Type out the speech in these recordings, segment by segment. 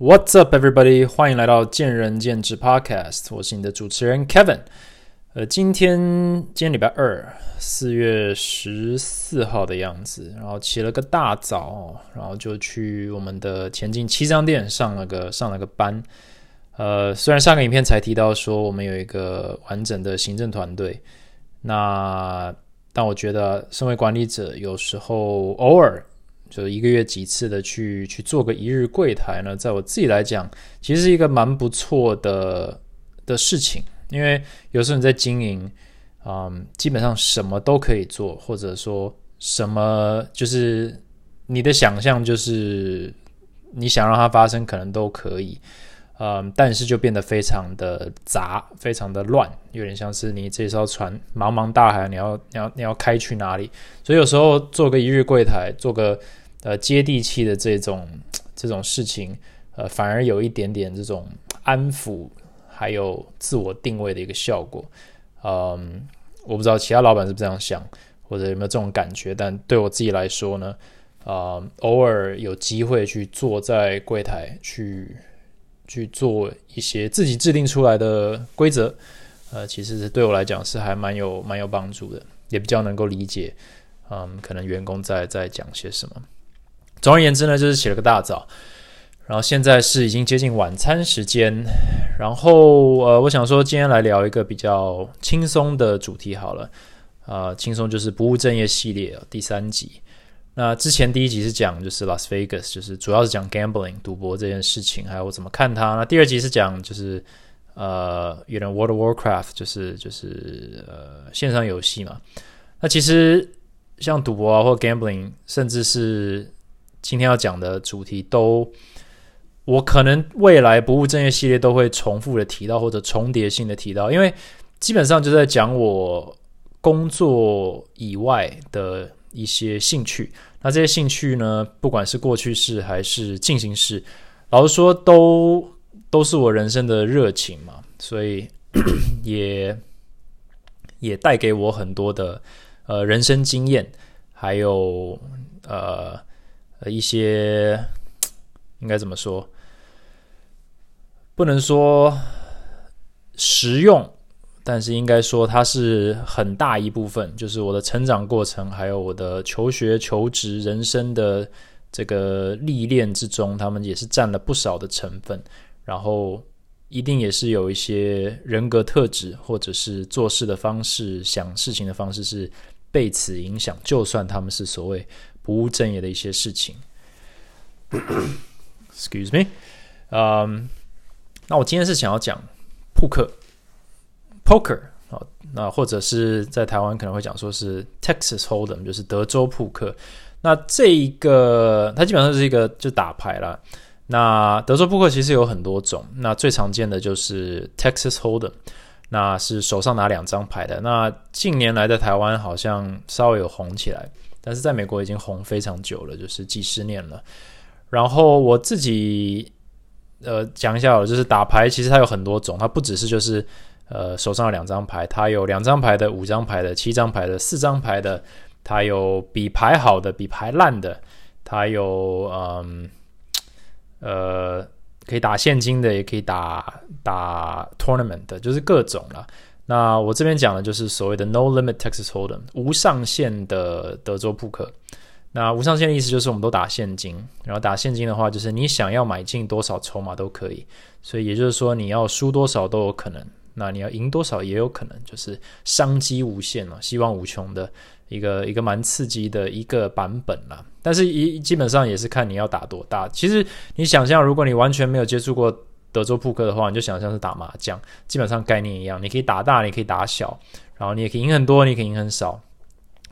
What's up, everybody？欢迎来到见仁见智 Podcast，我是你的主持人 Kevin。呃，今天今天礼拜二，四月十四号的样子，然后起了个大早，然后就去我们的前进七张店上了个上了个班。呃，虽然上个影片才提到说我们有一个完整的行政团队，那但我觉得身为管理者，有时候偶尔。就一个月几次的去去做个一日柜台呢，在我自己来讲，其实是一个蛮不错的的事情。因为有时候你在经营，嗯，基本上什么都可以做，或者说什么就是你的想象，就是你想让它发生，可能都可以。嗯，但是就变得非常的杂，非常的乱，有点像是你这艘船茫茫大海，你要你要你要开去哪里？所以有时候做个一日柜台，做个。呃，接地气的这种这种事情，呃，反而有一点点这种安抚，还有自我定位的一个效果。嗯，我不知道其他老板是不是这样想，或者有没有这种感觉。但对我自己来说呢，啊，偶尔有机会去坐在柜台，去去做一些自己制定出来的规则，呃，其实是对我来讲是还蛮有蛮有帮助的，也比较能够理解，嗯，可能员工在在讲些什么。总而言之呢，就是起了个大早，然后现在是已经接近晚餐时间，然后呃，我想说今天来聊一个比较轻松的主题好了，啊，轻松就是不务正业系列第三集。那之前第一集是讲就是 Las Vegas，就是主要是讲 gambling 赌博这件事情，还有我怎么看它。那第二集是讲就是呃，有点 World Warcraft，就是就是呃线上游戏嘛。那其实像赌博啊或 gambling，甚至是今天要讲的主题都，我可能未来不务正业系列都会重复的提到或者重叠性的提到，因为基本上就在讲我工作以外的一些兴趣。那这些兴趣呢，不管是过去式还是进行式，老实说都都是我人生的热情嘛，所以 也也带给我很多的呃人生经验，还有呃。一些应该怎么说？不能说实用，但是应该说它是很大一部分，就是我的成长过程，还有我的求学、求职、人生的这个历练之中，他们也是占了不少的成分。然后一定也是有一些人格特质，或者是做事的方式、想事情的方式是被此影响。就算他们是所谓。不务正业的一些事情。Excuse me，嗯，那我今天是想要讲扑克，poker 啊，那或者是在台湾可能会讲说是 Texas Hold'em，就是德州扑克。那这一个它基本上是一个就打牌了。那德州扑克其实有很多种，那最常见的就是 Texas Hold'em，那是手上拿两张牌的。那近年来在台湾好像稍微有红起来。但是在美国已经红非常久了，就是几十年了。然后我自己呃讲一下，就是打牌其实它有很多种，它不只是就是呃手上有两张牌，它有两张牌的、五张牌的、七张牌的、四张牌的，它有比牌好的、比牌烂的，它有嗯呃可以打现金的，也可以打打 tournament 的，就是各种了。那我这边讲的就是所谓的 No Limit Texas Hold'em 无上限的德州扑克。那无上限的意思就是我们都打现金，然后打现金的话，就是你想要买进多少筹码都可以。所以也就是说，你要输多少都有可能，那你要赢多少也有可能，就是商机无限了，希望无穷的一个一个蛮刺激的一个版本啦。但是一基本上也是看你要打多大。其实你想象，如果你完全没有接触过。德州扑克的话，你就想象是打麻将，基本上概念一样。你可以打大，你可以打小，然后你也可以赢很多，你可以赢很少。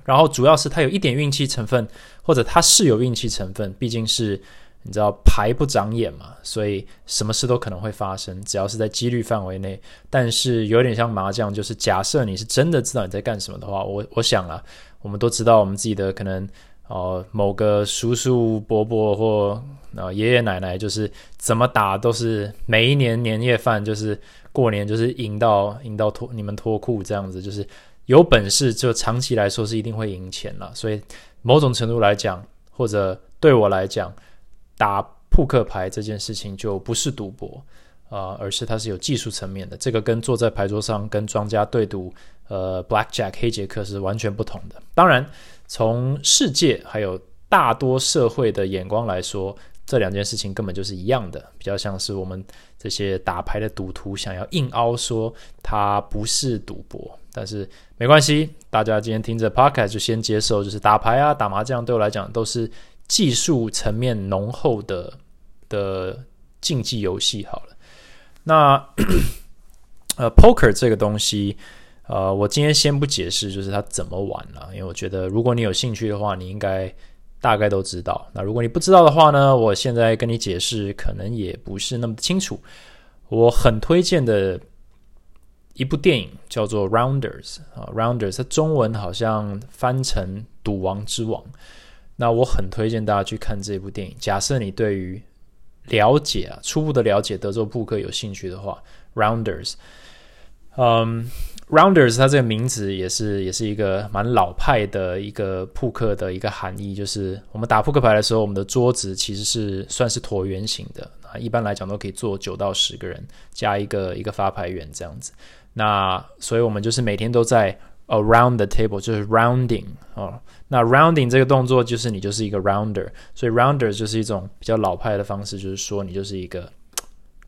然后主要是它有一点运气成分，或者它是有运气成分，毕竟是你知道牌不长眼嘛，所以什么事都可能会发生，只要是在几率范围内。但是有点像麻将，就是假设你是真的知道你在干什么的话，我我想啊，我们都知道我们自己的可能。哦，某个叔叔伯伯或啊爷爷奶奶，就是怎么打都是每一年年夜饭，就是过年就是赢到赢到脱你们脱裤这样子，就是有本事就长期来说是一定会赢钱了。所以某种程度来讲，或者对我来讲，打扑克牌这件事情就不是赌博啊，而是它是有技术层面的。这个跟坐在牌桌上跟庄家对赌，呃，Blackjack 黑杰克是完全不同的。当然，从世界还有大多社会的眼光来说，这两件事情根本就是一样的，比较像是我们这些打牌的赌徒想要硬凹说它不是赌博。但是没关系，大家今天听着 podcast 就先接受，就是打牌啊、打麻将对我来讲都是技术层面浓厚的的竞技游戏。好了，那 呃，poker 这个东西，呃，我今天先不解释，就是它怎么玩了，因为我觉得如果你有兴趣的话，你应该大概都知道。那如果你不知道的话呢，我现在跟你解释，可能也不是那么清楚。我很推荐的。一部电影叫做《Rounders》啊，《Rounders》它中文好像翻成《赌王之王》。那我很推荐大家去看这部电影。假设你对于了解啊，初步的了解德州扑克有兴趣的话，《Rounders》嗯，《Rounders》它这个名字也是也是一个蛮老派的一个扑克的一个含义，就是我们打扑克牌的时候，我们的桌子其实是算是椭圆形的啊，一般来讲都可以坐九到十个人，加一个一个发牌员这样子。那所以，我们就是每天都在 around the table，就是 rounding 哦。那 rounding 这个动作就是你就是一个 rounder，所以 rounder 就是一种比较老派的方式，就是说你就是一个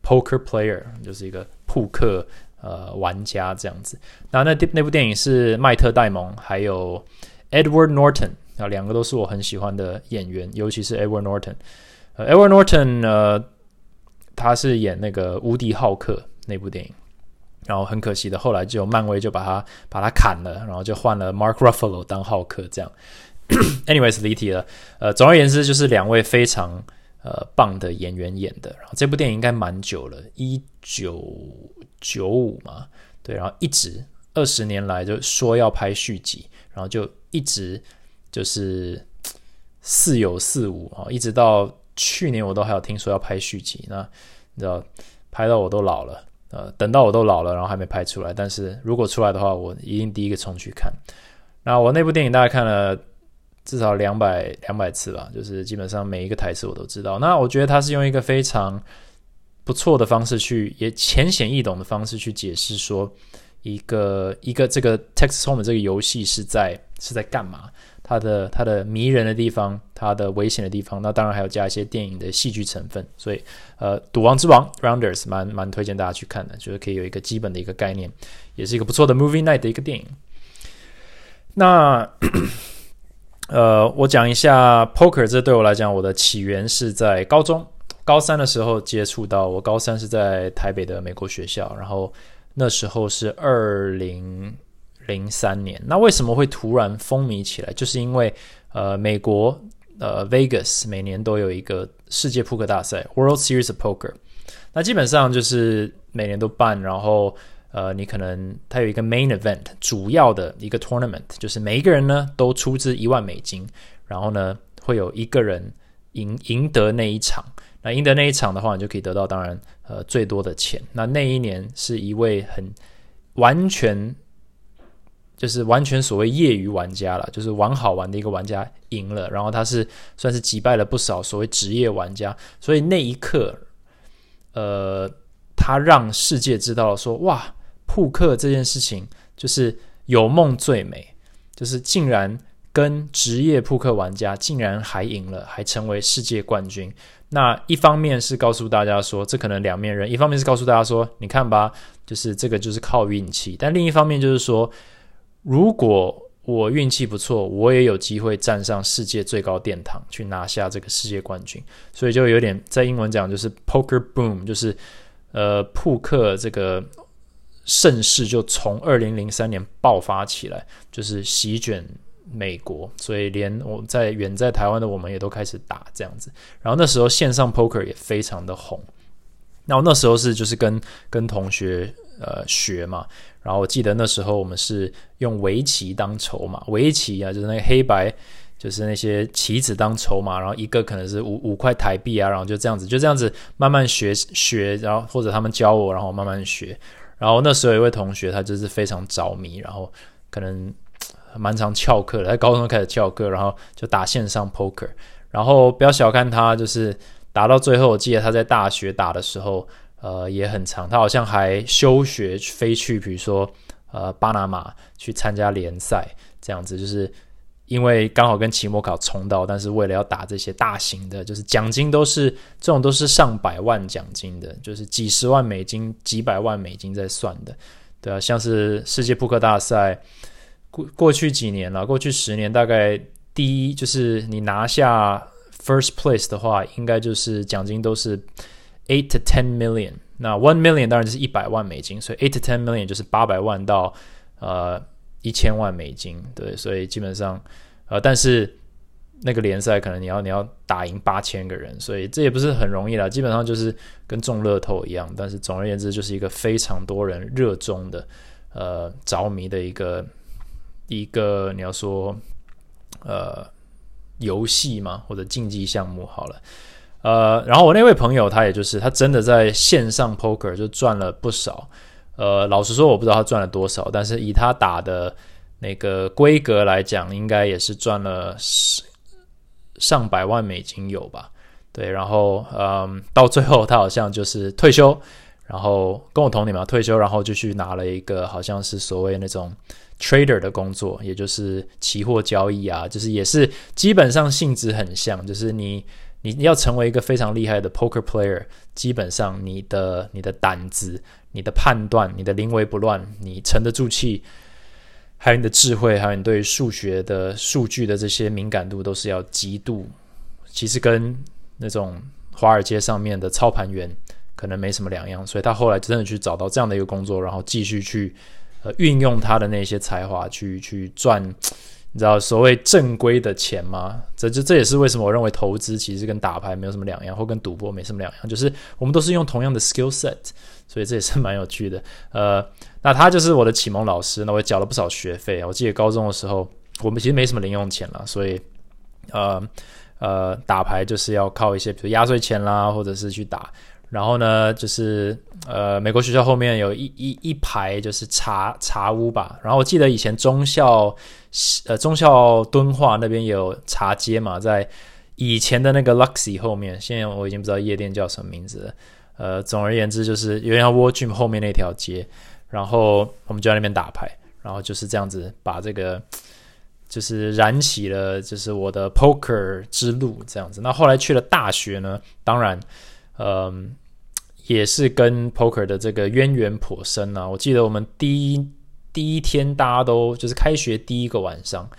poker player，就是一个扑克呃玩家这样子。那那那部电影是迈特戴蒙还有 Edward Norton 啊，两个都是我很喜欢的演员，尤其是 Edward Norton。呃，Edward Norton 呃，他是演那个无敌浩克那部电影。然后很可惜的，后来就漫威就把他把他砍了，然后就换了 Mark Ruffalo 当浩克这样。Anyways，离题了。呃，总而言之，就是两位非常呃棒的演员演的。然后这部电影应该蛮久了，一九九五嘛，对。然后一直二十年来就说要拍续集，然后就一直就是似有似无啊，一直到去年我都还有听说要拍续集。那你知道，拍到我都老了。呃，等到我都老了，然后还没拍出来。但是如果出来的话，我一定第一个冲去看。那我那部电影大概看了至少两百两百次吧，就是基本上每一个台词我都知道。那我觉得他是用一个非常不错的方式去，也浅显易懂的方式去解释说，一个一个这个 Texas Home 这个游戏是在是在干嘛。它的它的迷人的地方，它的危险的地方，那当然还有加一些电影的戏剧成分。所以，呃，《赌王之王》（Rounders） 蛮蛮推荐大家去看的，就是可以有一个基本的一个概念，也是一个不错的 movie night 的一个电影。那，呃，我讲一下 poker，这对我来讲，我的起源是在高中高三的时候接触到。我高三是在台北的美国学校，然后那时候是二零。零三年，那为什么会突然风靡起来？就是因为呃，美国呃，Vegas 每年都有一个世界扑克大赛 （World Series of Poker），那基本上就是每年都办，然后呃，你可能它有一个 main event，主要的一个 tournament，就是每一个人呢都出资一万美金，然后呢会有一个人赢赢得那一场，那赢得那一场的话，你就可以得到当然呃最多的钱。那那一年是一位很完全。就是完全所谓业余玩家了，就是玩好玩的一个玩家赢了，然后他是算是击败了不少所谓职业玩家，所以那一刻，呃，他让世界知道了说，哇，扑克这件事情就是有梦最美，就是竟然跟职业扑克玩家竟然还赢了，还成为世界冠军。那一方面是告诉大家说，这可能两面人；一方面是告诉大家说，你看吧，就是这个就是靠运气。但另一方面就是说。如果我运气不错，我也有机会站上世界最高殿堂，去拿下这个世界冠军。所以就有点在英文讲，就是 poker boom，就是呃扑克这个盛世就从二零零三年爆发起来，就是席卷美国。所以连我在远在台湾的我们也都开始打这样子。然后那时候线上 poker 也非常的红。那我那时候是就是跟跟同学呃学嘛。然后我记得那时候我们是用围棋当筹码，围棋啊，就是那个黑白，就是那些棋子当筹码，然后一个可能是五五块台币啊，然后就这样子，就这样子慢慢学学，然后或者他们教我，然后慢慢学。然后那时候有一位同学，他就是非常着迷，然后可能蛮常翘课的，在高中开始翘课，然后就打线上 poker。然后不要小看他，就是打到最后，我记得他在大学打的时候，呃，也很长。他好像还休学飞去，比如说呃巴拿马去参加联赛，这样子就是因为刚好跟期末考冲到，但是为了要打这些大型的，就是奖金都是这种都是上百万奖金的，就是几十万美金、几百万美金在算的，对啊，像是世界扑克大赛过过去几年了，过去十年大概第一就是你拿下。First place 的话，应该就是奖金都是 eight to ten million。那 one million 当然就是一百万美金，所以 eight to ten million 就是八百万到呃一千万美金。对，所以基本上呃，但是那个联赛可能你要你要打赢八千个人，所以这也不是很容易啦。基本上就是跟中乐透一样，但是总而言之，就是一个非常多人热衷的呃着迷的一个一个你要说呃。游戏嘛，或者竞技项目好了，呃，然后我那位朋友他也就是他真的在线上 poker 就赚了不少，呃，老实说我不知道他赚了多少，但是以他打的那个规格来讲，应该也是赚了上百万美金有吧？对，然后嗯，到最后他好像就是退休，然后跟我同年嘛，退休，然后就去拿了一个好像是所谓那种。trader 的工作，也就是期货交易啊，就是也是基本上性质很像，就是你你要成为一个非常厉害的 poker player，基本上你的你的胆子、你的判断、你的临危不乱、你沉得住气，还有你的智慧，还有你对数学的数据的这些敏感度，都是要极度。其实跟那种华尔街上面的操盘员可能没什么两样，所以他后来真的去找到这样的一个工作，然后继续去。呃，运用他的那些才华去去赚，你知道所谓正规的钱吗？这这这也是为什么我认为投资其实跟打牌没有什么两样，或跟赌博没什么两样，就是我们都是用同样的 skill set，所以这也是蛮有趣的。呃，那他就是我的启蒙老师，那我也缴了不少学费。我记得高中的时候，我们其实没什么零用钱了，所以呃呃，打牌就是要靠一些比如压岁钱啦，或者是去打。然后呢，就是呃，美国学校后面有一一一排就是茶茶屋吧。然后我记得以前中校呃中校敦化那边有茶街嘛，在以前的那个 Luxy 后面，现在我已经不知道夜店叫什么名字了。呃，总而言之就是有点像 War Gym 后面那条街。然后我们就在那边打牌，然后就是这样子把这个就是燃起了就是我的 Poker 之路这样子。那后来去了大学呢，当然。嗯，也是跟 poker 的这个渊源颇深啊。我记得我们第一第一天，大家都就是开学第一个晚上，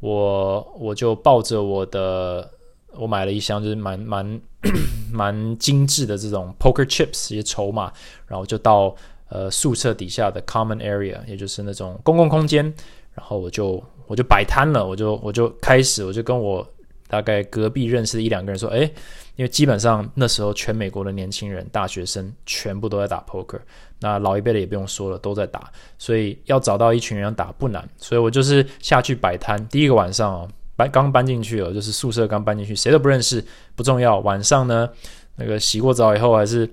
我我就抱着我的，我买了一箱就是蛮蛮 蛮精致的这种 poker chips 一些筹码，然后就到呃宿舍底下的 common area，也就是那种公共空间，然后我就我就摆摊了，我就我就开始，我就跟我大概隔壁认识的一两个人说，哎。因为基本上那时候全美国的年轻人、大学生全部都在打 poker，那老一辈的也不用说了，都在打，所以要找到一群人打不难。所以我就是下去摆摊。第一个晚上哦，搬刚搬进去哦，就是宿舍刚搬进去，谁都不认识，不重要。晚上呢，那个洗过澡以后，还是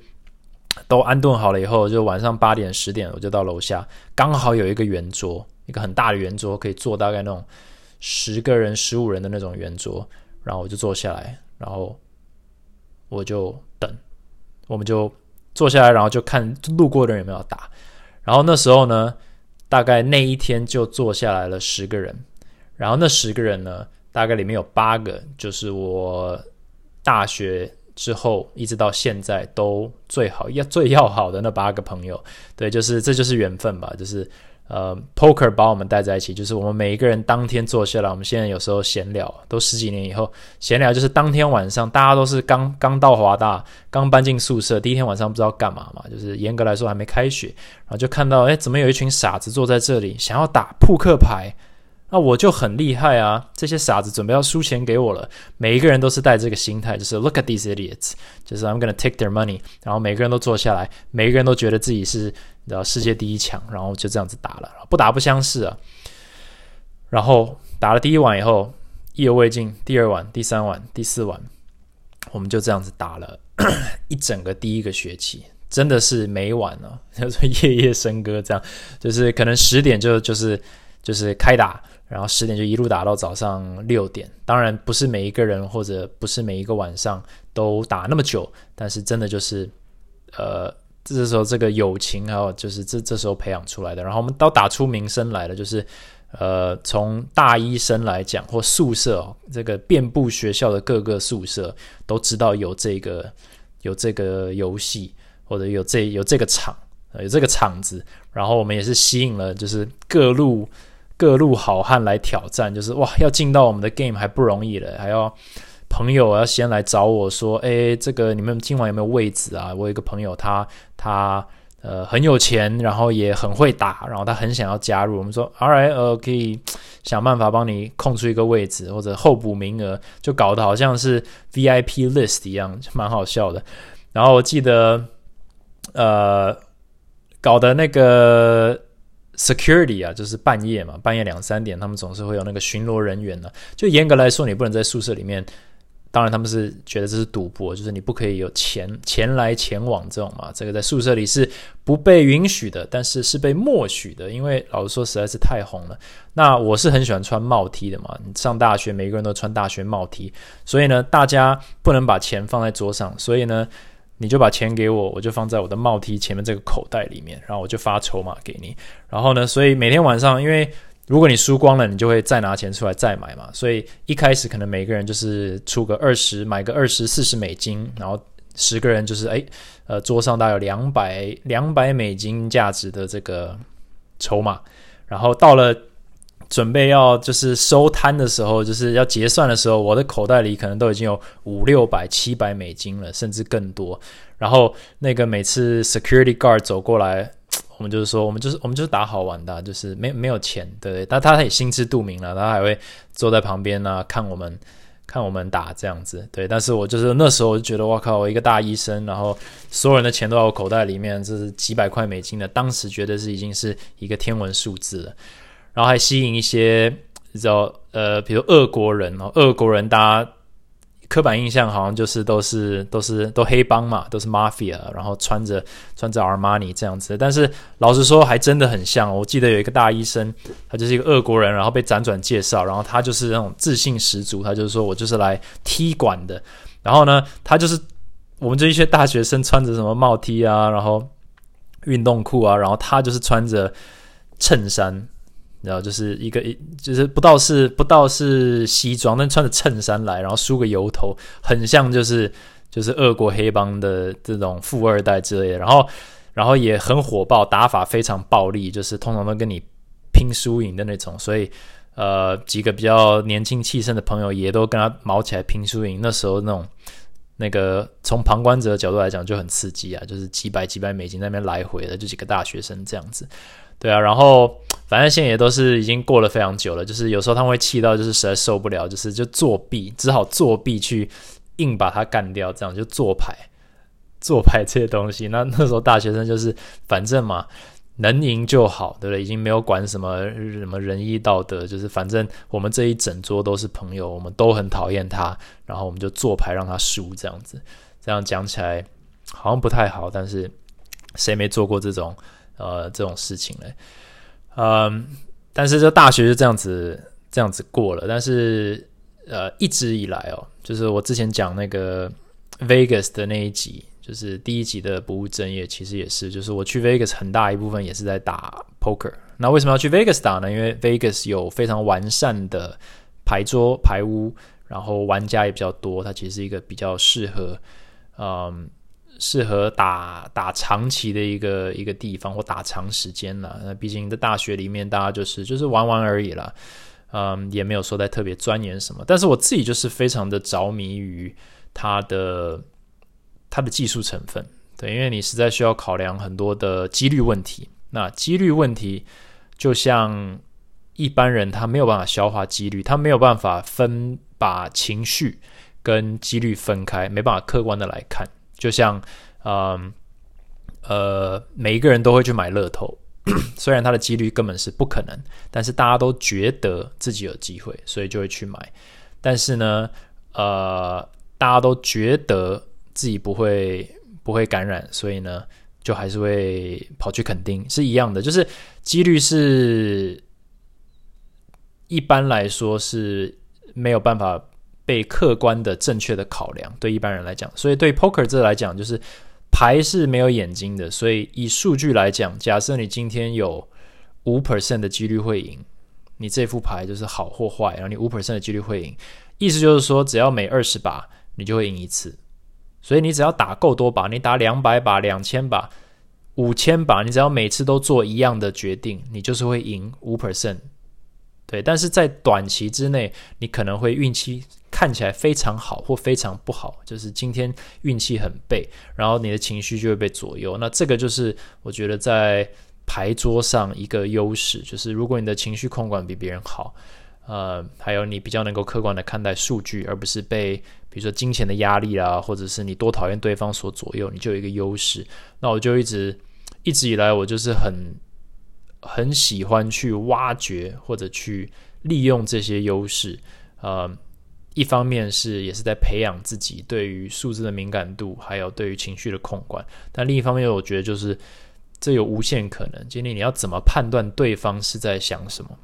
都安顿好了以后，就晚上八点、十点，我就到楼下，刚好有一个圆桌，一个很大的圆桌，可以坐大概那种十个人、十五人的那种圆桌，然后我就坐下来，然后。我就等，我们就坐下来，然后就看路过的人有没有打。然后那时候呢，大概那一天就坐下来了十个人。然后那十个人呢，大概里面有八个就是我大学之后一直到现在都最好要最要好的那八个朋友。对，就是这就是缘分吧，就是。呃，poker 把我们带在一起，就是我们每一个人当天坐下来，我们现在有时候闲聊，都十几年以后闲聊，就是当天晚上大家都是刚刚到华大，刚搬进宿舍，第一天晚上不知道干嘛嘛，就是严格来说还没开学，然后就看到，哎，怎么有一群傻子坐在这里，想要打扑克牌。那我就很厉害啊！这些傻子准备要输钱给我了。每一个人都是带这个心态，就是 Look at these idiots，就是 I'm gonna take their money。然后每个人都坐下来，每一个人都觉得自己是你知道世界第一强，然后就这样子打了，不打不相识啊。然后打了第一晚以后，意犹未尽，第二晚、第三晚、第四晚，我们就这样子打了 一整个第一个学期，真的是每晚呢，就说夜夜笙歌，这样就是可能十点就就是就是开打。然后十点就一路打到早上六点。当然不是每一个人或者不是每一个晚上都打那么久，但是真的就是呃。这时候这个友情还有就是这这时候培养出来的，然后我们都打出名声来了，就是呃从大一生来讲或宿舍这个遍布学校的各个宿舍都知道有这个有这个游戏或者有这有这个场有这个场子，然后我们也是吸引了就是各路各路好汉来挑战，就是哇要进到我们的 game 还不容易了，还要。朋友要先来找我说：“哎，这个你们今晚有没有位置啊？我有一个朋友，他他呃很有钱，然后也很会打，然后他很想要加入。我们说，All right，呃，可以想办法帮你空出一个位置或者候补名额，就搞得好像是 VIP list 一样，蛮好笑的。然后我记得，呃，搞的那个 security 啊，就是半夜嘛，半夜两三点，他们总是会有那个巡逻人员呢。就严格来说，你不能在宿舍里面。当然，他们是觉得这是赌博，就是你不可以有钱钱来前往这种嘛。这个在宿舍里是不被允许的，但是是被默许的，因为老实说实在是太红了。那我是很喜欢穿帽 T 的嘛，你上大学每个人都穿大学帽 T，所以呢，大家不能把钱放在桌上，所以呢，你就把钱给我，我就放在我的帽梯前面这个口袋里面，然后我就发筹码给你。然后呢，所以每天晚上因为。如果你输光了，你就会再拿钱出来再买嘛。所以一开始可能每个人就是出个二十，买个二十四十美金，然后十个人就是哎，呃，桌上大概有两百两百美金价值的这个筹码。然后到了准备要就是收摊的时候，就是要结算的时候，我的口袋里可能都已经有五六百七百美金了，甚至更多。然后那个每次 security guard 走过来。我们就是说，我们就是我们就是打好玩的，就是没没有钱，对。但他也心知肚明了，他还会坐在旁边呢，看我们看我们打这样子，对。但是我就是那时候我就觉得，我靠，我一个大医生，然后所有人的钱都在我口袋里面，这是几百块美金的，当时觉得是已经是一个天文数字了。然后还吸引一些，你知道，呃，比如俄国人哦，俄国人大家。刻板印象好像就是都是都是都黑帮嘛，都是 mafia，然后穿着穿着 Armani 这样子。但是老实说，还真的很像。我记得有一个大医生，他就是一个俄国人，然后被辗转介绍，然后他就是那种自信十足，他就是说我就是来踢馆的。然后呢，他就是我们这一些大学生穿着什么帽 T 啊，然后运动裤啊，然后他就是穿着衬衫。然后就是一个一，就是不到是不到是西装，但穿着衬衫来，然后梳个油头，很像就是就是俄国黑帮的这种富二代之类的。然后然后也很火爆，打法非常暴力，就是通常都跟你拼输赢的那种。所以呃，几个比较年轻气盛的朋友也都跟他毛起来拼输赢。那时候那种那个从旁观者的角度来讲就很刺激啊，就是几百几百美金那边来回的，就几个大学生这样子。对啊，然后反正现在也都是已经过了非常久了，就是有时候他们会气到，就是实在受不了，就是就作弊，只好作弊去硬把他干掉，这样就做牌、做牌这些东西。那 那时候大学生就是反正嘛，能赢就好，对不对？已经没有管什么什么仁义道德，就是反正我们这一整桌都是朋友，我们都很讨厌他，然后我们就做牌让他输，这样子。这样讲起来好像不太好，但是谁没做过这种？呃，这种事情嘞，嗯，但是这大学就这样子这样子过了。但是呃，一直以来哦，就是我之前讲那个 Vegas 的那一集，就是第一集的不务正业，其实也是，就是我去 Vegas 很大一部分也是在打 poker。那为什么要去 Vegas 打呢？因为 Vegas 有非常完善的牌桌牌屋，然后玩家也比较多，它其实是一个比较适合嗯。适合打打长期的一个一个地方或打长时间了。那毕竟在大学里面，大家就是就是玩玩而已啦，嗯，也没有说在特别钻研什么。但是我自己就是非常的着迷于它的它的技术成分，对，因为你实在需要考量很多的几率问题。那几率问题就像一般人他没有办法消化几率，他没有办法分把情绪跟几率分开，没办法客观的来看。就像，嗯，呃，每一个人都会去买乐透，虽然它的几率根本是不可能，但是大家都觉得自己有机会，所以就会去买。但是呢，呃，大家都觉得自己不会不会感染，所以呢，就还是会跑去肯定，是一样的，就是几率是。一般来说是没有办法被客观的正确的考量，对一般人来讲。所以对 poker 这来讲，就是牌是没有眼睛的。所以以数据来讲，假设你今天有五 percent 的几率会赢，你这副牌就是好或坏，然后你五 percent 的几率会赢，意思就是说，只要每二十把你就会赢一次。所以你只要打够多把，你打两百把、两千把。五千把，你只要每次都做一样的决定，你就是会赢五 percent。对，但是在短期之内，你可能会运气看起来非常好或非常不好，就是今天运气很背，然后你的情绪就会被左右。那这个就是我觉得在牌桌上一个优势，就是如果你的情绪控管比别人好，呃，还有你比较能够客观的看待数据，而不是被比如说金钱的压力啊，或者是你多讨厌对方所左右，你就有一个优势。那我就一直一直以来，我就是很很喜欢去挖掘或者去利用这些优势。呃，一方面是也是在培养自己对于数字的敏感度，还有对于情绪的控管。但另一方面，我觉得就是这有无限可能。今天你要怎么判断对方是在想什么，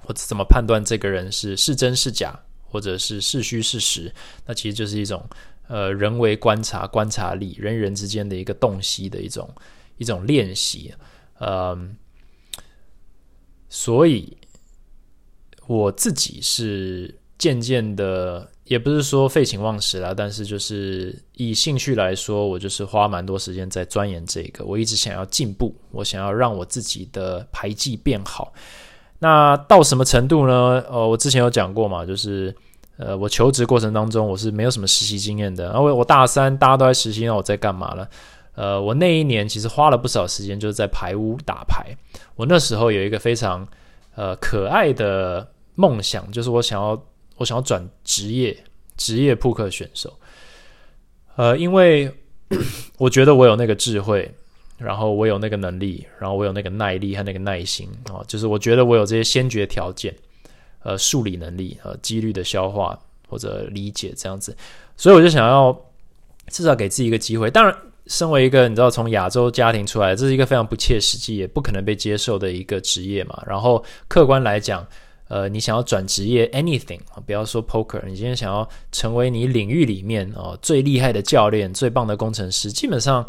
或者怎么判断这个人是是真是假？或者是是虚是实，那其实就是一种呃人为观察、观察力，人与人之间的一个洞悉的一种一种练习。嗯，所以我自己是渐渐的，也不是说废寝忘食啦，但是就是以兴趣来说，我就是花蛮多时间在钻研这个。我一直想要进步，我想要让我自己的牌技变好。那到什么程度呢？呃，我之前有讲过嘛，就是呃，我求职过程当中我是没有什么实习经验的。然后我大三大家都在实习，那我在干嘛了？呃，我那一年其实花了不少时间，就是在排屋打牌。我那时候有一个非常呃可爱的梦想，就是我想要我想要转职业职业扑克选手。呃，因为 我觉得我有那个智慧。然后我有那个能力，然后我有那个耐力和那个耐心啊，就是我觉得我有这些先决条件，呃，数理能力呃，几率的消化或者理解这样子，所以我就想要至少给自己一个机会。当然，身为一个你知道从亚洲家庭出来，这是一个非常不切实际也不可能被接受的一个职业嘛。然后客观来讲，呃，你想要转职业，anything 啊，不要说 poker，你今天想要成为你领域里面哦最厉害的教练、最棒的工程师，基本上。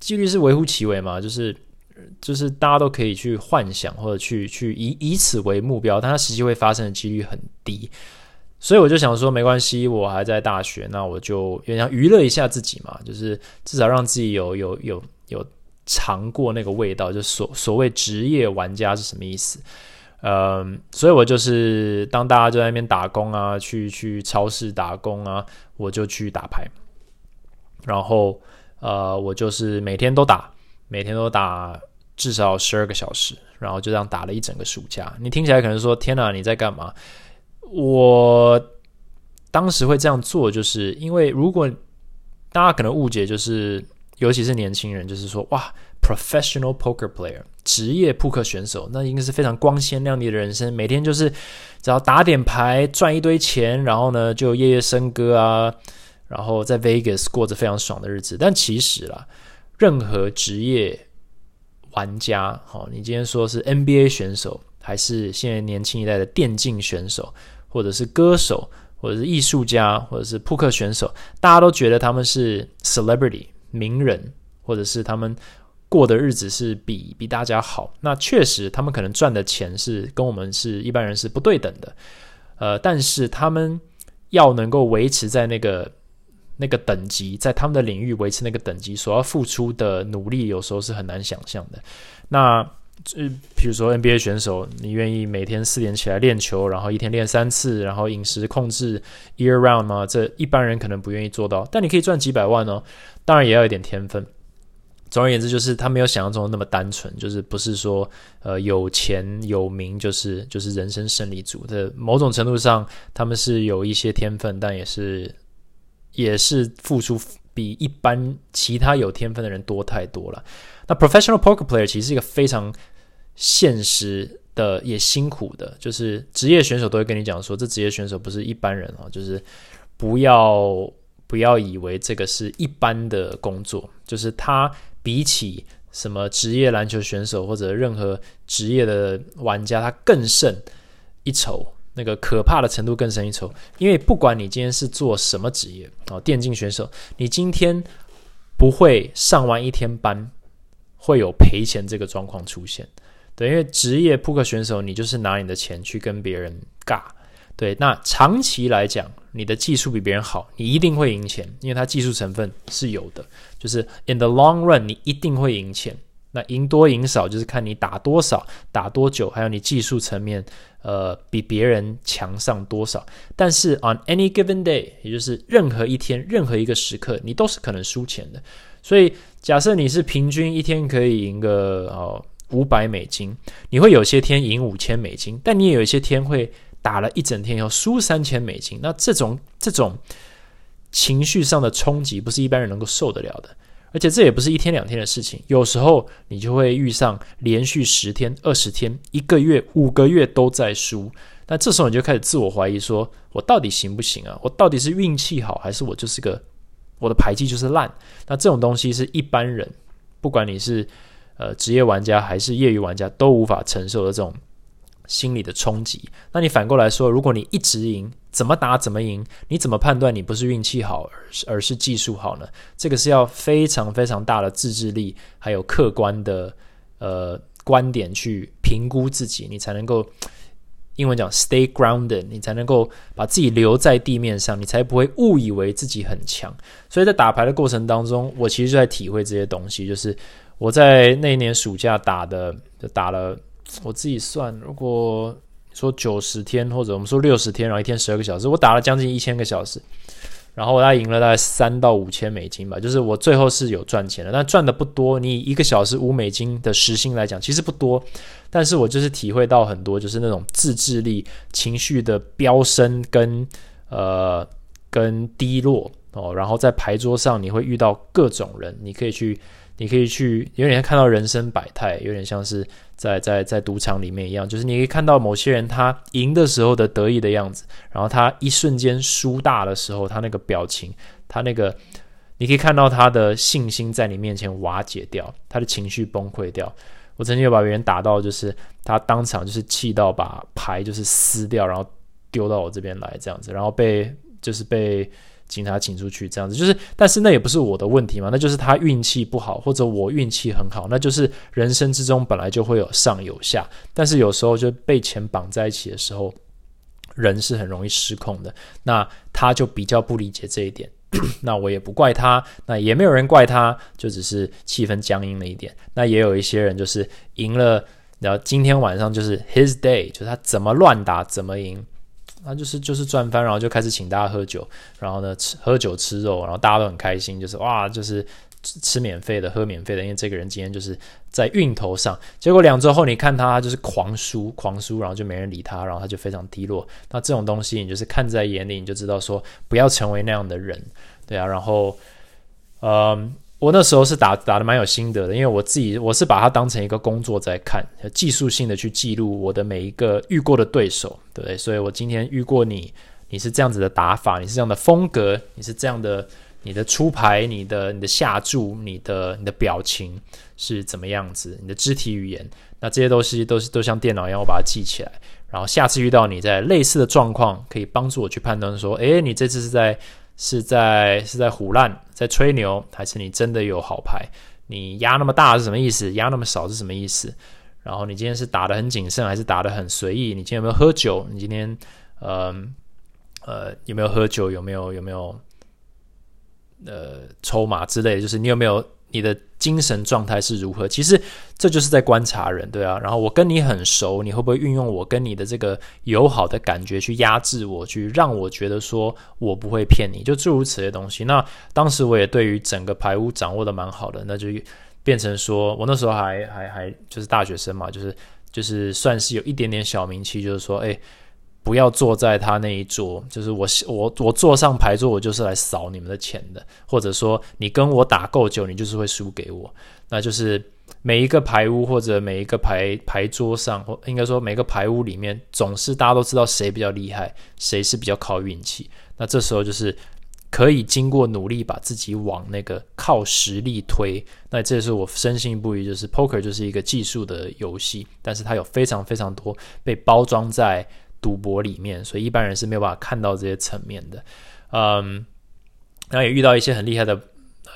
几率是微乎其微嘛，就是就是大家都可以去幻想或者去去以以此为目标，但它实际会发生的几率很低，所以我就想说没关系，我还在大学，那我就有点娱乐一下自己嘛，就是至少让自己有有有有尝过那个味道，就所所谓职业玩家是什么意思？嗯，所以我就是当大家就在那边打工啊，去去超市打工啊，我就去打牌，然后。呃，我就是每天都打，每天都打至少十二个小时，然后就这样打了一整个暑假。你听起来可能说：“天哪，你在干嘛？”我当时会这样做，就是因为如果大家可能误解，就是尤其是年轻人，就是说：“哇，professional poker player，职业扑克选手，那应该是非常光鲜亮丽的人生，每天就是只要打点牌赚一堆钱，然后呢就夜夜笙歌啊。”然后在 Vegas 过着非常爽的日子，但其实啦，任何职业玩家，好，你今天说是 NBA 选手，还是现在年轻一代的电竞选手，或者是歌手，或者是艺术家，或者是扑克选手，大家都觉得他们是 celebrity 名人，或者是他们过的日子是比比大家好。那确实，他们可能赚的钱是跟我们是一般人是不对等的，呃，但是他们要能够维持在那个。那个等级在他们的领域维持那个等级所要付出的努力，有时候是很难想象的。那呃，比如说 NBA 选手，你愿意每天四点起来练球，然后一天练三次，然后饮食控制 year round 吗？这一般人可能不愿意做到。但你可以赚几百万哦，当然也要一点天分。总而言之，就是他没有想象中的那么单纯，就是不是说呃有钱有名就是就是人生胜利组的。某种程度上，他们是有一些天分，但也是。也是付出比一般其他有天分的人多太多了。那 professional poker player 其实是一个非常现实的，也辛苦的。就是职业选手都会跟你讲说，这职业选手不是一般人哦，就是不要不要以为这个是一般的工作，就是他比起什么职业篮球选手或者任何职业的玩家，他更胜。一筹，那个可怕的程度更胜一筹。因为不管你今天是做什么职业哦，电竞选手，你今天不会上完一天班，会有赔钱这个状况出现。对，因为职业扑克选手，你就是拿你的钱去跟别人尬。对，那长期来讲，你的技术比别人好，你一定会赢钱，因为它技术成分是有的。就是 in the long run，你一定会赢钱。那赢多赢少，就是看你打多少、打多久，还有你技术层面，呃，比别人强上多少。但是 on any given day，也就是任何一天、任何一个时刻，你都是可能输钱的。所以，假设你是平均一天可以赢个哦五百美金，你会有些天赢五千美金，但你也有一些天会。打了一整天以后输三千美金，那这种这种情绪上的冲击不是一般人能够受得了的，而且这也不是一天两天的事情，有时候你就会遇上连续十天、二十天、一个月、五个月都在输，那这时候你就开始自我怀疑，说我到底行不行啊？我到底是运气好，还是我就是个我的牌技就是烂？那这种东西是一般人，不管你是呃职业玩家还是业余玩家都无法承受的这种。心理的冲击。那你反过来说，如果你一直赢，怎么打怎么赢，你怎么判断你不是运气好，而是而是技术好呢？这个是要非常非常大的自制力，还有客观的呃观点去评估自己，你才能够英文讲 stay grounded，你才能够把自己留在地面上，你才不会误以为自己很强。所以在打牌的过程当中，我其实就在体会这些东西，就是我在那一年暑假打的，就打了。我自己算，如果说九十天或者我们说六十天，然后一天十二个小时，我打了将近一千个小时，然后我大概赢了大概三到五千美金吧，就是我最后是有赚钱的，但赚的不多。你以一个小时五美金的时薪来讲，其实不多，但是我就是体会到很多，就是那种自制力、情绪的飙升跟呃跟低落哦，然后在牌桌上你会遇到各种人，你可以去。你可以去，有点看到人生百态，有点像是在在在赌场里面一样，就是你可以看到某些人他赢的时候的得意的样子，然后他一瞬间输大的时候，他那个表情，他那个你可以看到他的信心在你面前瓦解掉，他的情绪崩溃掉。我曾经有把别人打到，就是他当场就是气到把牌就是撕掉，然后丢到我这边来这样子，然后被就是被。警察请出去，这样子就是，但是那也不是我的问题嘛，那就是他运气不好，或者我运气很好，那就是人生之中本来就会有上有下，但是有时候就被钱绑在一起的时候，人是很容易失控的。那他就比较不理解这一点，那我也不怪他，那也没有人怪他，就只是气氛僵硬了一点。那也有一些人就是赢了，然后今天晚上就是 his day，就是他怎么乱打怎么赢。那就是就是赚翻，然后就开始请大家喝酒，然后呢吃喝酒吃肉，然后大家都很开心，就是哇，就是吃免费的，喝免费的，因为这个人今天就是在运头上。结果两周后你看他就是狂输狂输，然后就没人理他，然后他就非常低落。那这种东西你就是看在眼里，你就知道说不要成为那样的人，对啊。然后，嗯。我那时候是打打的蛮有心得的，因为我自己我是把它当成一个工作在看，技术性的去记录我的每一个遇过的对手，对不对？所以我今天遇过你，你是这样子的打法，你是这样的风格，你是这样的，你的出牌，你的你的下注，你的你的表情是怎么样子，你的肢体语言，那这些东西都是都像电脑一样，我把它记起来，然后下次遇到你在类似的状况，可以帮助我去判断说，诶，你这次是在。是在是在胡乱在吹牛，还是你真的有好牌？你压那么大是什么意思？压那么少是什么意思？然后你今天是打的很谨慎，还是打的很随意？你今天有没有喝酒？你今天呃呃有没有喝酒？有没有有没有呃抽马之类？就是你有没有？你的精神状态是如何？其实这就是在观察人，对啊。然后我跟你很熟，你会不会运用我跟你的这个友好的感觉去压制我，去让我觉得说我不会骗你？就诸如此类东西。那当时我也对于整个排屋掌握的蛮好的，那就变成说我那时候还还还就是大学生嘛，就是就是算是有一点点小名气，就是说，哎。不要坐在他那一桌，就是我我我坐上牌桌，我就是来扫你们的钱的。或者说，你跟我打够久，你就是会输给我。那就是每一个牌屋或者每一个牌牌桌上，或应该说每个牌屋里面，总是大家都知道谁比较厉害，谁是比较靠运气。那这时候就是可以经过努力把自己往那个靠实力推。那这是我深信不疑，就是 poker 就是一个技术的游戏，但是它有非常非常多被包装在。赌博里面，所以一般人是没有办法看到这些层面的。嗯，然后也遇到一些很厉害的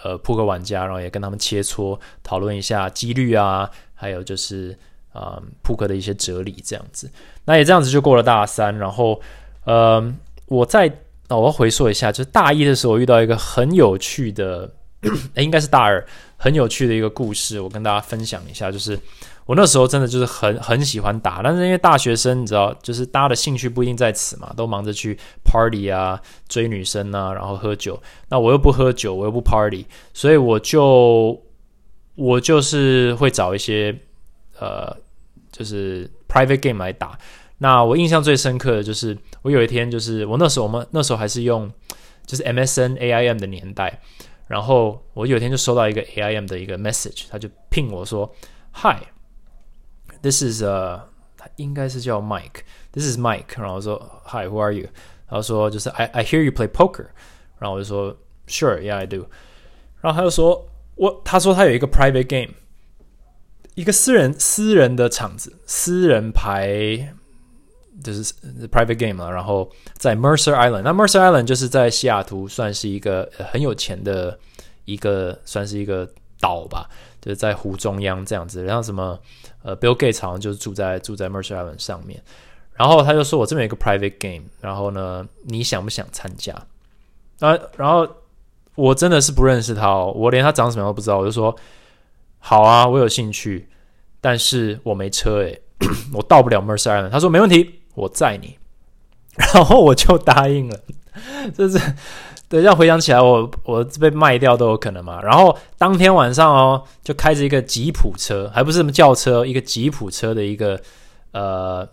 呃扑克玩家，然后也跟他们切磋讨论一下几率啊，还有就是啊扑克的一些哲理这样子。那也这样子就过了大三，然后呃我在哦我要回溯一下，就是大一的时候遇到一个很有趣的，应该是大二很有趣的一个故事，我跟大家分享一下，就是。我那时候真的就是很很喜欢打，但是因为大学生，你知道，就是大家的兴趣不一定在此嘛，都忙着去 party 啊、追女生啊，然后喝酒。那我又不喝酒，我又不 party，所以我就我就是会找一些呃，就是 private game 来打。那我印象最深刻的就是，我有一天就是我那时候我们那时候还是用就是 MSN AIM 的年代，然后我有一天就收到一个 AIM 的一个 message，他就 ping 我说：“Hi。” This is 呃，他应该是叫 Mike。This is Mike。然后说 Hi，Who are you？然后说就是 I I hear you play poker。然后我就说 Sure，Yeah，I do。然后他就说我他说他有一个 private game，一个私人私人的场子，私人牌就是 private game 了。然后在 Mercer Island，那 Mercer Island 就是在西雅图，算是一个很有钱的一个，算是一个岛吧，就是在湖中央这样子，然后什么。呃，Bill Gates 好像就是住在住在 Mercer Island 上面，然后他就说我这边有一个 private game，然后呢，你想不想参加？啊，然后我真的是不认识他哦，我连他长什么样都不知道，我就说好啊，我有兴趣，但是我没车诶，我到不了 Mercer Island。他说没问题，我载你，然后我就答应了，就是。对，这样回想起来，我我被卖掉都有可能嘛。然后当天晚上哦，就开着一个吉普车，还不是什么轿车，一个吉普车的一个呃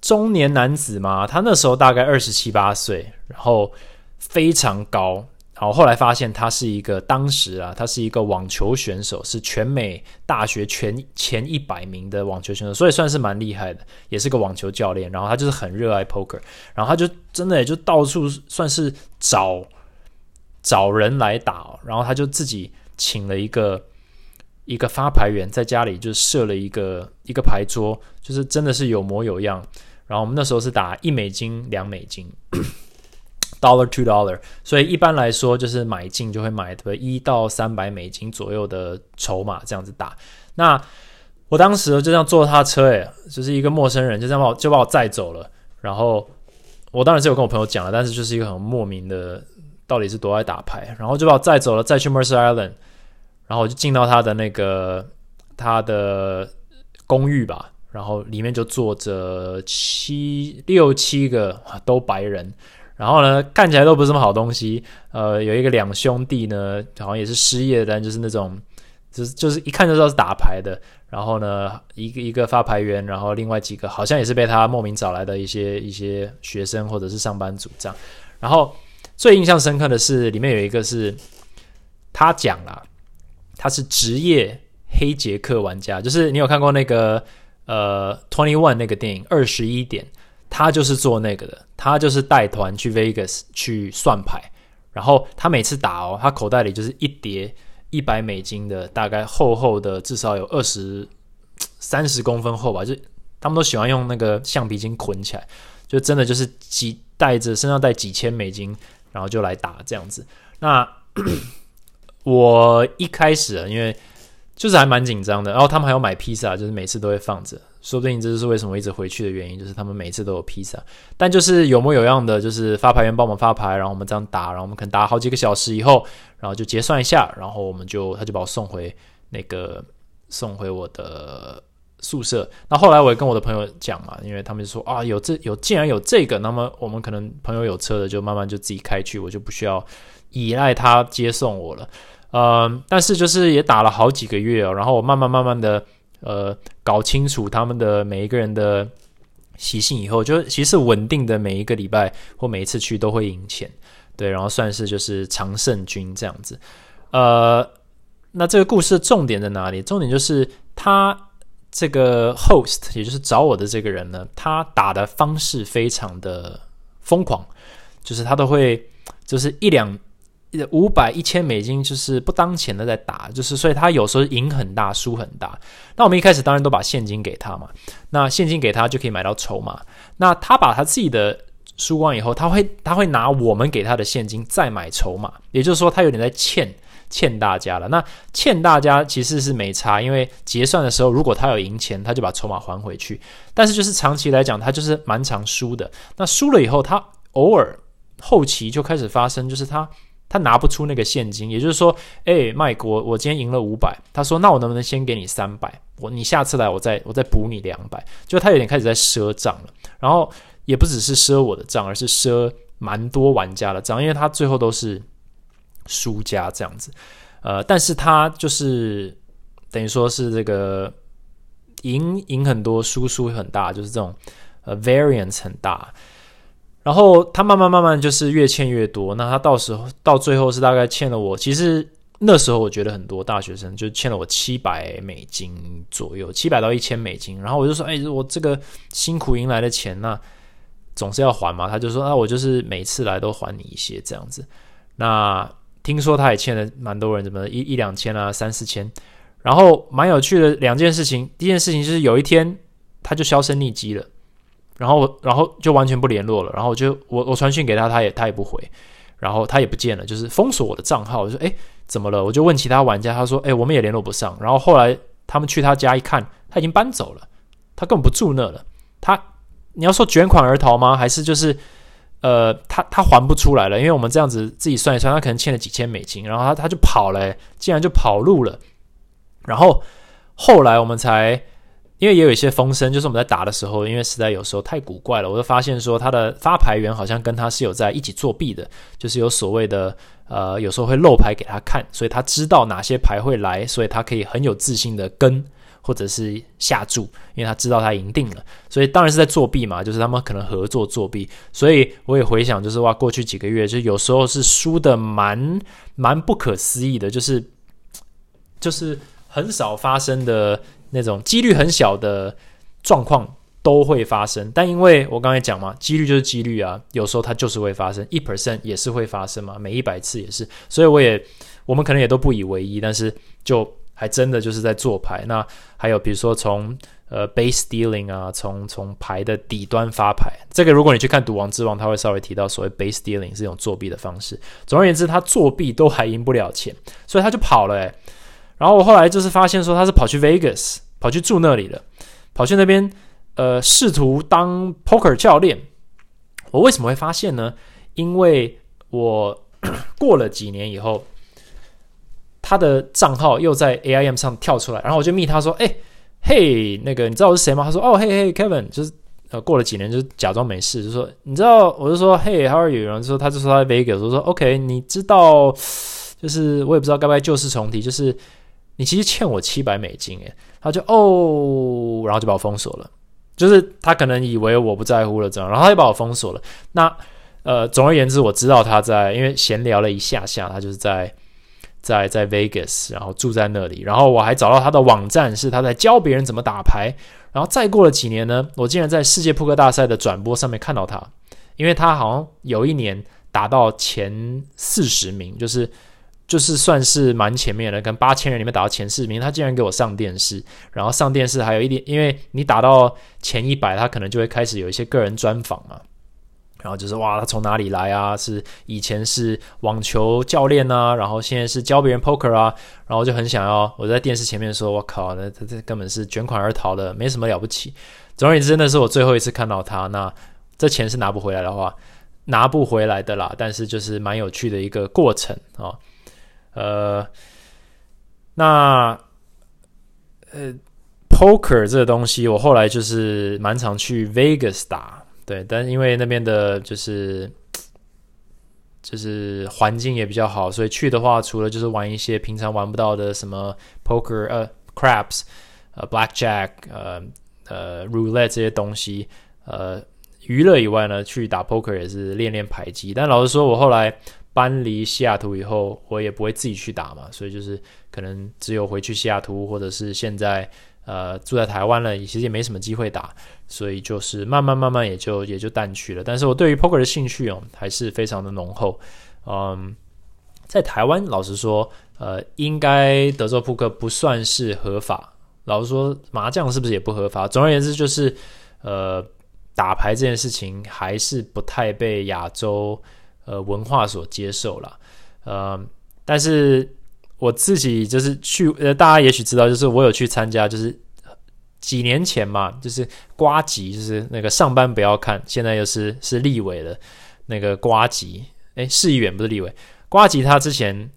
中年男子嘛，他那时候大概二十七八岁，然后非常高。好，后来发现他是一个当时啊，他是一个网球选手，是全美大学全前一百名的网球选手，所以算是蛮厉害的，也是个网球教练。然后他就是很热爱 poker，然后他就真的也就到处算是找找人来打，然后他就自己请了一个一个发牌员，在家里就设了一个一个牌桌，就是真的是有模有样。然后我们那时候是打一美金两美金。Dollar two dollar，所以一般来说就是买进就会买的一到三百美金左右的筹码这样子打。那我当时就这样坐他车，诶，就是一个陌生人就这样把我就把我载走了。然后我当然是有跟我朋友讲了，但是就是一个很莫名的，到底是多爱打牌，然后就把我载走了，再去 Mercer Island，然后我就进到他的那个他的公寓吧，然后里面就坐着七六七个都白人。然后呢，看起来都不是什么好东西。呃，有一个两兄弟呢，好像也是失业的，但就是那种，就是就是一看就知道是打牌的。然后呢，一个一个发牌员，然后另外几个好像也是被他莫名找来的一些一些学生或者是上班族这样。然后最印象深刻的是，里面有一个是他讲了，他是职业黑杰克玩家，就是你有看过那个呃 Twenty One 那个电影二十一点。他就是做那个的，他就是带团去 Vegas 去算牌，然后他每次打哦，他口袋里就是一叠一百美金的，大概厚厚的，至少有二十 三十公分厚吧，就他们都喜欢用那个橡皮筋捆起来，就真的就是几带着身上带几千美金，然后就来打这样子。那 我一开始因为就是还蛮紧张的，然后他们还要买披萨，就是每次都会放着。说不定这就是为什么一直回去的原因，就是他们每次都有披萨，但就是有模有样的，就是发牌员帮我们发牌，然后我们这样打，然后我们可能打好几个小时以后，然后就结算一下，然后我们就他就把我送回那个送回我的宿舍。那后来我也跟我的朋友讲嘛，因为他们就说啊，有这有既然有这个，那么我们可能朋友有车的就慢慢就自己开去，我就不需要依赖他接送我了。嗯，但是就是也打了好几个月哦，然后我慢慢慢慢的。呃，搞清楚他们的每一个人的习性以后，就其实稳定的每一个礼拜或每一次去都会赢钱，对，然后算是就是常胜军这样子。呃，那这个故事的重点在哪里？重点就是他这个 host，也就是找我的这个人呢，他打的方式非常的疯狂，就是他都会就是一两五百一千美金就是不当钱的在打，就是所以他有时候赢很大，输很大。那我们一开始当然都把现金给他嘛，那现金给他就可以买到筹码。那他把他自己的输光以后，他会他会拿我们给他的现金再买筹码，也就是说他有点在欠欠大家了。那欠大家其实是没差，因为结算的时候如果他有赢钱，他就把筹码还回去。但是就是长期来讲，他就是蛮常输的。那输了以后，他偶尔后期就开始发生，就是他。他拿不出那个现金，也就是说，哎，卖国，我我今天赢了五百，他说，那我能不能先给你三百？我你下次来，我再我再补你两百。就他有点开始在赊账了，然后也不只是赊我的账，而是赊蛮多玩家的账，因为他最后都是输家这样子。呃，但是他就是等于说是这个赢赢很多，输输很大，就是这种呃 variance 很大。然后他慢慢慢慢就是越欠越多，那他到时候到最后是大概欠了我，其实那时候我觉得很多大学生就欠了我七百美金左右，七百到一千美金。然后我就说，哎，我这个辛苦赢来的钱，那总是要还嘛。他就说，那我就是每次来都还你一些这样子。那听说他也欠了蛮多人，怎么一一两千啊，三四千。然后蛮有趣的两件事情，第一件事情就是有一天他就销声匿迹了。然后，然后就完全不联络了。然后就我我传讯给他，他也他也不回，然后他也不见了，就是封锁我的账号。我说：“哎，怎么了？”我就问其他玩家，他说：“哎，我们也联络不上。”然后后来他们去他家一看，他已经搬走了，他根本不住那了。他你要说卷款而逃吗？还是就是呃，他他还不出来了？因为我们这样子自己算一算，他可能欠了几千美金，然后他他就跑了，竟然就跑路了。然后后来我们才。因为也有一些风声，就是我们在打的时候，因为实在有时候太古怪了，我就发现说他的发牌员好像跟他是有在一起作弊的，就是有所谓的呃，有时候会漏牌给他看，所以他知道哪些牌会来，所以他可以很有自信的跟或者是下注，因为他知道他赢定了，所以当然是在作弊嘛，就是他们可能合作作弊。所以我也回想，就是哇，过去几个月就有时候是输的蛮蛮不可思议的，就是就是很少发生的。那种几率很小的状况都会发生，但因为我刚才讲嘛，几率就是几率啊，有时候它就是会发生，一 percent 也是会发生嘛，每一百次也是，所以我也我们可能也都不以为意，但是就还真的就是在做牌。那还有比如说从呃 base dealing 啊，从从牌的底端发牌，这个如果你去看赌王之王，他会稍微提到所谓 base dealing 是一种作弊的方式。总而言之，他作弊都还赢不了钱，所以他就跑了诶。然后我后来就是发现说他是跑去 Vegas，跑去住那里了，跑去那边呃试图当 poker 教练。我为什么会发现呢？因为我过了几年以后，他的账号又在 AIM 上跳出来，然后我就密他说：“哎，嘿，那个你知道我是谁吗？”他说：“哦，嘿嘿，Kevin。”就是呃过了几年就假装没事，就说：“你知道？”我就说：“嘿，How are you？” 然后说他就说他在 Vegas，我说：“OK，你知道？”就是我也不知道该不该旧事重提，就是。你其实欠我七百美金，诶，他就哦，然后就把我封锁了。就是他可能以为我不在乎了，这样，然后他就把我封锁了。那呃，总而言之，我知道他在，因为闲聊了一下下，他就是在在在 Vegas，然后住在那里。然后我还找到他的网站，是他在教别人怎么打牌。然后再过了几年呢，我竟然在世界扑克大赛的转播上面看到他，因为他好像有一年达到前四十名，就是。就是算是蛮前面的，跟八千人里面打到前四名，他竟然给我上电视，然后上电视还有一点，因为你打到前一百，他可能就会开始有一些个人专访嘛，然后就是哇，他从哪里来啊？是以前是网球教练啊，然后现在是教别人 poker 啊，然后就很想要我在电视前面说，我靠，那他这根本是卷款而逃的，没什么了不起。总而言之，那是我最后一次看到他，那这钱是拿不回来的话，拿不回来的啦，但是就是蛮有趣的一个过程啊。呃，那呃，poker 这个东西，我后来就是蛮常去 Vegas 打，对，但因为那边的就是就是环境也比较好，所以去的话，除了就是玩一些平常玩不到的什么 poker，呃，craps，呃，blackjack，呃，呃，roulette 这些东西，呃，娱乐以外呢，去打 poker 也是练练牌技。但老实说，我后来。搬离西雅图以后，我也不会自己去打嘛，所以就是可能只有回去西雅图，或者是现在呃住在台湾了，其实也没什么机会打，所以就是慢慢慢慢也就也就淡去了。但是我对于 poker 的兴趣哦，还是非常的浓厚，嗯，在台湾，老实说，呃，应该德州扑克不算是合法。老实说，麻将是不是也不合法？总而言之，就是呃，打牌这件事情还是不太被亚洲呃文化所接受了。呃，但是我自己就是去，呃，大家也许知道，就是我有去参加，就是几年前嘛，就是瓜吉，就是那个上班不要看，现在又是是立委的那个瓜吉，诶，市议员不是立委。瓜吉他之前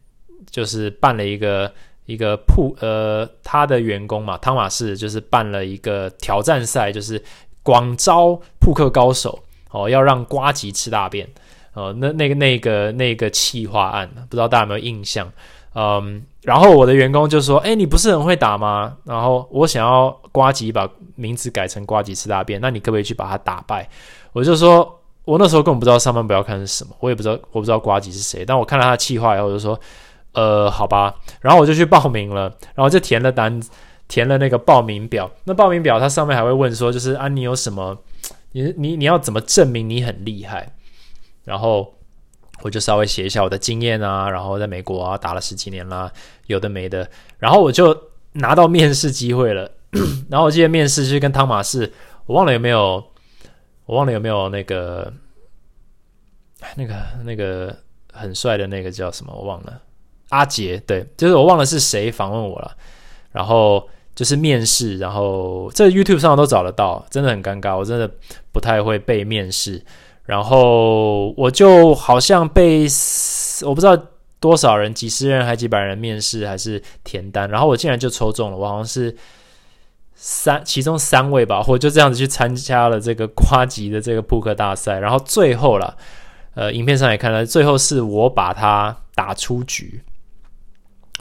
就是办了一个一个铺呃，他的员工嘛，汤马士就是办了一个挑战赛，就是广招扑克高手哦，要让瓜吉吃大便哦。那那个那个那个企划案，不知道大家有没有印象？嗯，然后我的员工就说：“哎，你不是很会打吗？然后我想要瓜吉把名字改成瓜吉吃大便，那你可不可以去把他打败？”我就说。我那时候根本不知道上班不要看是什么，我也不知道我不知道瓜吉是谁。但我看到他气话以后，我就说，呃，好吧。然后我就去报名了，然后就填了单，填了那个报名表。那报名表它上面还会问说，就是啊，你有什么？你你你要怎么证明你很厉害？然后我就稍微写一下我的经验啊，然后在美国啊打了十几年啦，有的没的。然后我就拿到面试机会了。然后我记得面试是跟汤马士，我忘了有没有。我忘了有没有那个，那个那个很帅的那个叫什么？我忘了。阿杰，对，就是我忘了是谁访问我了。然后就是面试，然后这 YouTube 上都找得到，真的很尴尬，我真的不太会被面试。然后我就好像被我不知道多少人，几十人还几百人面试，还是填单，然后我竟然就抽中了，我好像是。三其中三位吧，我就这样子去参加了这个瓜级的这个扑克大赛，然后最后了，呃，影片上也看到，最后是我把他打出局。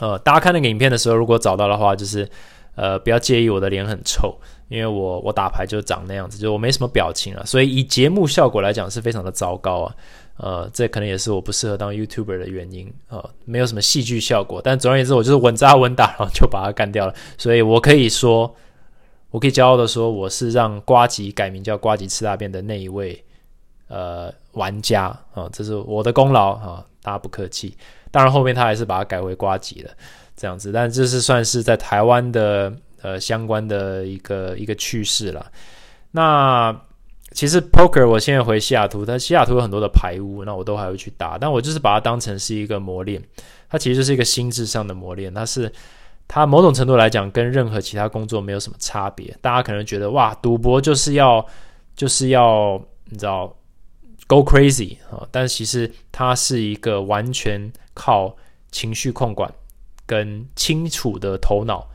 呃，大家看那个影片的时候，如果找到的话，就是呃，不要介意我的脸很臭，因为我我打牌就长那样子，就我没什么表情啊，所以以节目效果来讲是非常的糟糕啊。呃，这可能也是我不适合当 YouTuber 的原因啊，没有什么戏剧效果，但总而言之，我就是稳扎稳打，然后就把它干掉了，所以我可以说。我可以骄傲的说，我是让瓜吉改名叫瓜吉吃大便的那一位呃玩家啊，这是我的功劳啊，大家不客气。当然后面他还是把它改为瓜吉了，这样子，但这是算是在台湾的呃相关的一个一个趣事了。那其实 Poker 我现在回西雅图，它西雅图有很多的排屋，那我都还会去打，但我就是把它当成是一个磨练，它其实就是一个心智上的磨练，它是。它某种程度来讲，跟任何其他工作没有什么差别。大家可能觉得，哇，赌博就是要就是要你知道 go crazy 啊，但其实它是一个完全靠情绪控管、跟清楚的头脑，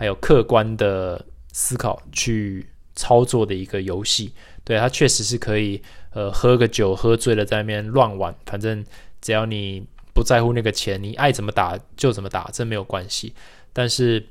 还有客观的思考去操作的一个游戏。对，它确实是可以，呃，喝个酒喝醉了在那边乱玩，反正只要你不在乎那个钱，你爱怎么打就怎么打，这没有关系。但是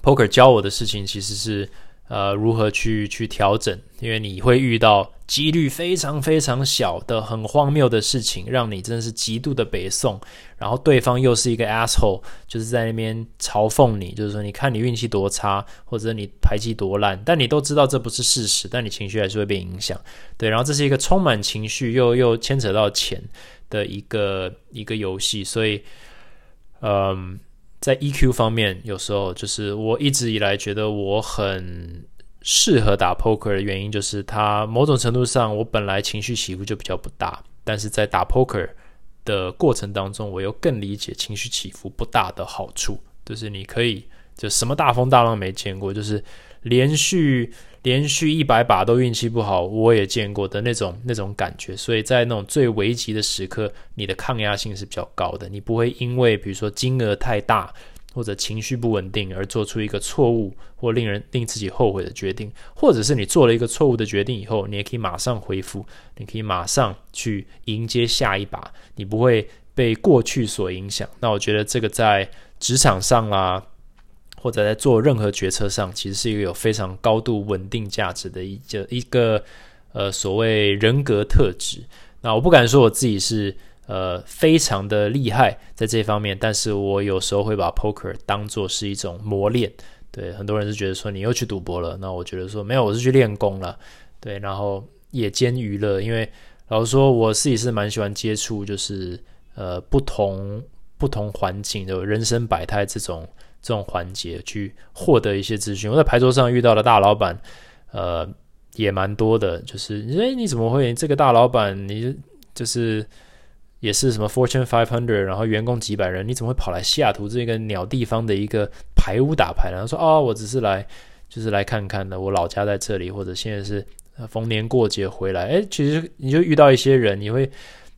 ，poker 教我的事情其实是，呃，如何去去调整，因为你会遇到几率非常非常小的很荒谬的事情，让你真的是极度的北宋，然后对方又是一个 asshole，就是在那边嘲讽你，就是说你看你运气多差，或者你牌技多烂，但你都知道这不是事实，但你情绪还是会被影响，对，然后这是一个充满情绪又又牵扯到钱的一个一个游戏，所以，嗯。在 EQ 方面，有时候就是我一直以来觉得我很适合打 poker 的原因，就是它某种程度上我本来情绪起伏就比较不大，但是在打 poker 的过程当中，我又更理解情绪起伏不大的好处，就是你可以就什么大风大浪没见过，就是连续。连续一百把都运气不好，我也见过的那种那种感觉。所以在那种最危急的时刻，你的抗压性是比较高的，你不会因为比如说金额太大或者情绪不稳定而做出一个错误或令人令自己后悔的决定，或者是你做了一个错误的决定以后，你也可以马上恢复，你可以马上去迎接下一把，你不会被过去所影响。那我觉得这个在职场上啦。或者在做任何决策上，其实是一个有非常高度稳定价值的一个一个呃所谓人格特质。那我不敢说我自己是呃非常的厉害在这方面，但是我有时候会把 poker 当做是一种磨练。对很多人是觉得说你又去赌博了，那我觉得说没有，我是去练功了。对，然后夜间娱乐，因为老实说，我自己是蛮喜欢接触，就是呃不同不同环境的人生百态这种这种环节去获得一些资讯。我在牌桌上遇到的大老板，呃，也蛮多的，就是哎，你怎么会这个大老板？你就是也是什么 Fortune Five Hundred，然后员工几百人，你怎么会跑来西雅图这个鸟地方的一个牌屋打牌呢？说哦，我只是来就是来看看的，我老家在这里，或者现在是逢年过节回来。哎，其实你就遇到一些人，你会。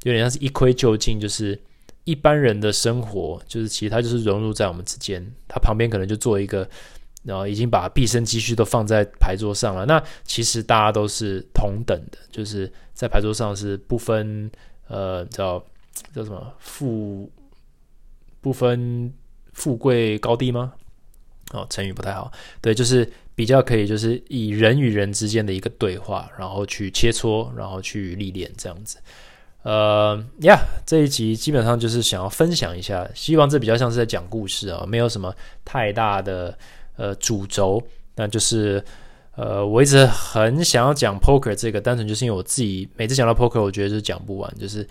有点像是一窥究竟，就是一般人的生活，就是其实他就是融入在我们之间。他旁边可能就做一个，然后已经把毕生积蓄都放在牌桌上了。那其实大家都是同等的，就是在牌桌上是不分呃叫叫什么富不分富贵高低吗？哦，成语不太好。对，就是比较可以，就是以人与人之间的一个对话，然后去切磋，然后去历练这样子。呃呀，这一集基本上就是想要分享一下，希望这比较像是在讲故事啊，没有什么太大的呃主轴。那就是呃，我一直很想要讲 poker 这个，单纯就是因为我自己每次讲到 poker，我觉得就是讲不完，就是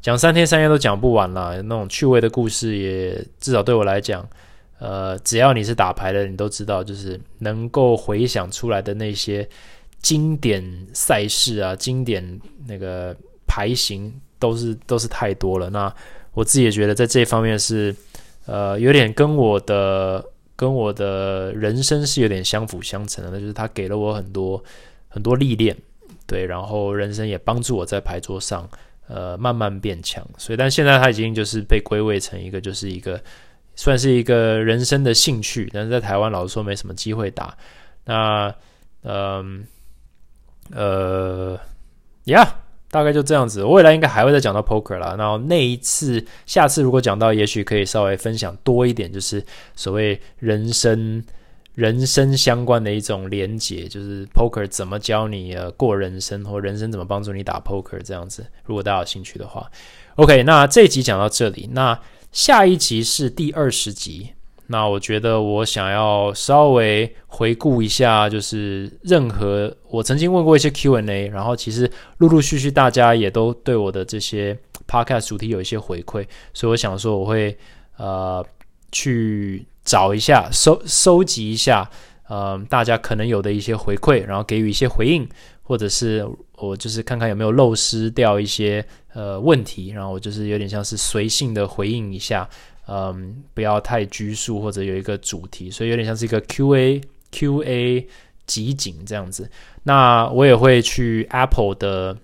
讲三天三夜都讲不完啦。那种趣味的故事也至少对我来讲，呃，只要你是打牌的，你都知道，就是能够回想出来的那些经典赛事啊，经典那个。牌型都是都是太多了，那我自己也觉得在这方面是，呃，有点跟我的跟我的人生是有点相辅相成的，那就是他给了我很多很多历练，对，然后人生也帮助我在牌桌上，呃，慢慢变强。所以，但现在他已经就是被归位成一个，就是一个算是一个人生的兴趣，但是在台湾老实说没什么机会打。那，嗯，呃，呀。大概就这样子，未来应该还会再讲到 poker 啦。然后那一次，下次如果讲到，也许可以稍微分享多一点，就是所谓人生、人生相关的一种连结，就是 poker 怎么教你呃过人生，或人生怎么帮助你打 poker 这样子。如果大家有兴趣的话，OK，那这一集讲到这里，那下一集是第二十集。那我觉得我想要稍微回顾一下，就是任何我曾经问过一些 Q&A，然后其实陆陆续续大家也都对我的这些 podcast 主题有一些回馈，所以我想说我会呃去找一下收收集一下，呃大家可能有的一些回馈，然后给予一些回应，或者是我就是看看有没有漏失掉一些呃问题，然后我就是有点像是随性的回应一下。嗯，不要太拘束，或者有一个主题，所以有点像是一个 Q&A Q&A 集锦这样子。那我也会去 Apple 的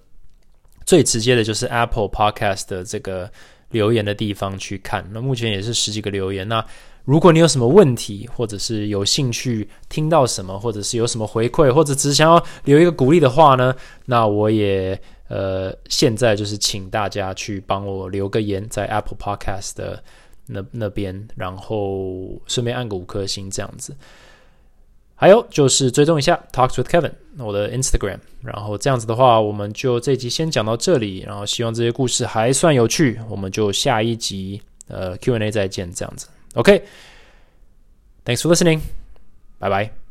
最直接的就是 Apple Podcast 的这个留言的地方去看。那目前也是十几个留言。那如果你有什么问题，或者是有兴趣听到什么，或者是有什么回馈，或者只想要留一个鼓励的话呢？那我也呃，现在就是请大家去帮我留个言，在 Apple Podcast 的。那那边，然后顺便按个五颗星这样子。还有就是追踪一下 Talks with Kevin 我的 Instagram，然后这样子的话，我们就这集先讲到这里。然后希望这些故事还算有趣，我们就下一集呃 Q&A 再见这样子。OK，Thanks for listening，拜拜。